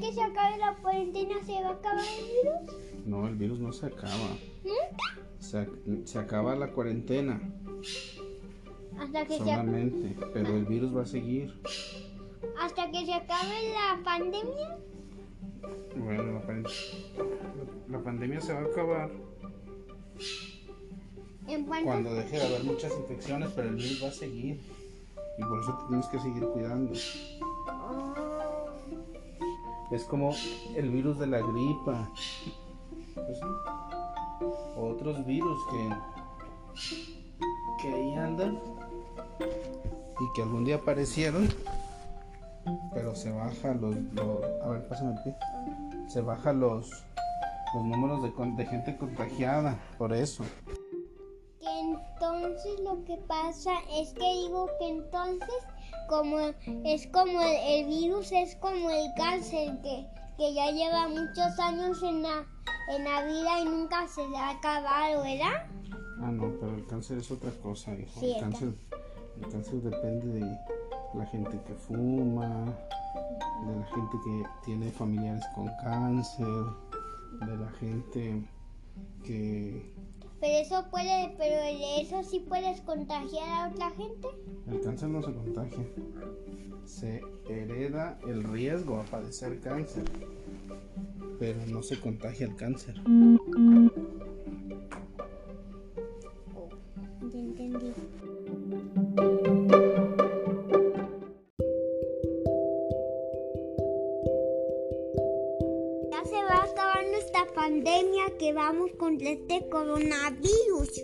día que se acabe la cuarentena se va a acabar el virus. No, el virus no se acaba. ¿Nunca? Se, se acaba la cuarentena Hasta que, se, ac- solamente, pero el virus va a seguir. hasta que se acabe la pandemia. Bueno, la, pan- la pandemia se va a acabar En cuando deje de haber muchas infecciones, pero el virus va a seguir. Y por eso te tienes que seguir cuidando. Oh, Es como el virus de la gripa. Pues. Otros virus que, que ahí andan y que algún día aparecieron, pero se baja los, a ver, pásame el pie. Se baja los los números de, de gente contagiada, por eso. entonces lo que pasa es que digo que entonces como es como el, el virus es como el cáncer que, que ya lleva muchos años en la, en la vida y nunca se le ha acabado, ¿verdad? Ah, no, pero el cáncer es otra cosa, hijo. Sí, el, el cáncer, el cáncer depende de la gente que fuma, de la gente que tiene familiares con cáncer, de la gente que Pero eso puede, pero eso sí puedes contagiar a otra gente. el cáncer no se contagia. Se hereda el riesgo a padecer cáncer, pero no se contagia el cáncer. Pandemia que vamos contra este coronavirus.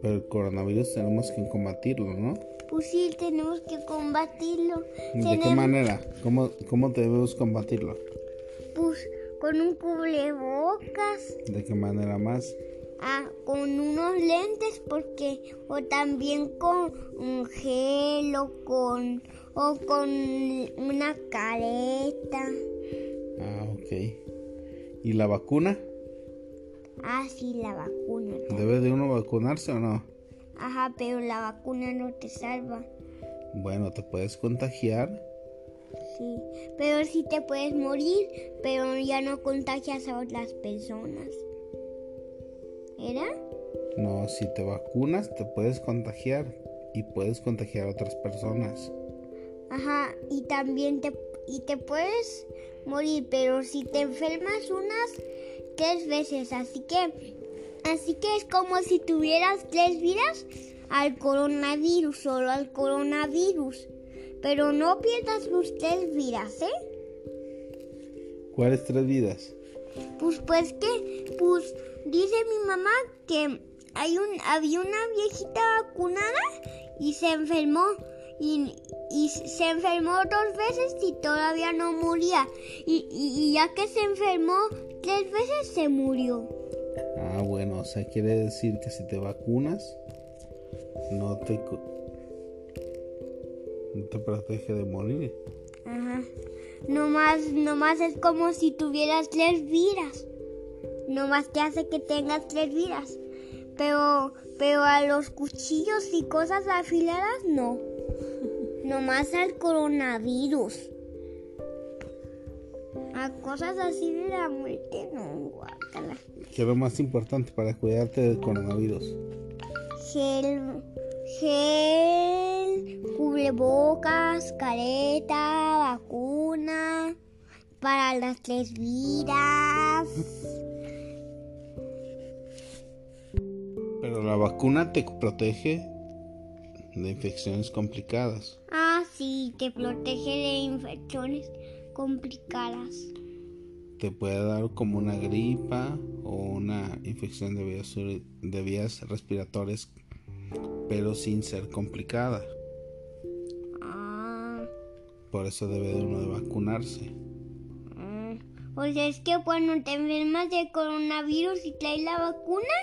Pero el coronavirus tenemos que combatirlo, ¿no? Pues sí, tenemos que combatirlo. ¿De qué manera? ¿Cómo, cómo debemos combatirlo? Pues con un cubrebocas, ¿De qué manera más? ah, con unos lentes, porque o también con un gel o con o con una careta. Ah, ok. ¿Y la vacuna? Ah, sí, la vacuna. ¿Debe de uno vacunarse o no? Ajá, pero la vacuna no te salva. Bueno, te puedes contagiar, Sí, pero sí te puedes morir, pero ya no contagias a otras personas. ¿Era? no, si te vacunas te puedes contagiar y puedes contagiar a otras personas. Ajá, y también te, y te puedes morir, pero si te enfermas unas tres veces, así que, así que es como si tuvieras tres vidas al coronavirus, solo al coronavirus. Pero no pierdas tus tres vidas, ¿eh? ¿Cuáles tres vidas? Pues, pues que, pues dice mi mamá que hay un, había una viejita vacunada y se enfermó y, y se enfermó dos veces y todavía no moría y, y- y ya que se enfermó tres veces se murió. Ah, bueno, o sea, quiere decir que si te vacunas no te co- no te protege de morir. Ajá. Nomás, nomás es como si tuvieras tres vidas. Nomás te hace que tengas tres vidas. Pero, pero a los cuchillos y cosas afiladas no. Nomás al coronavirus. A cosas así de la muerte no, guácala. ¿Qué es lo más importante para cuidarte del coronavirus? Gel, gel, cubrebocas, careta, vacuna, para las tres vidas. Pero la vacuna te protege de infecciones complicadas. Sí, te protege de infecciones complicadas. Te puede dar como una gripa o una infección de vías, de vías respiratorias, pero sin ser complicada. Ah, Por eso debe de uno de vacunarse. mm. pues es que cuando te enfermas de coronavirus y traes la vacuna,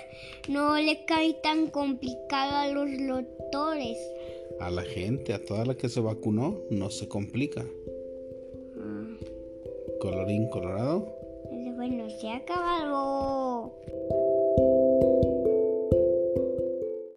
no le cae tan complicado a los doctores. A la gente, a toda la que se vacunó, no se complica. Ah, Colorín colorado. bueno, se ha acabado.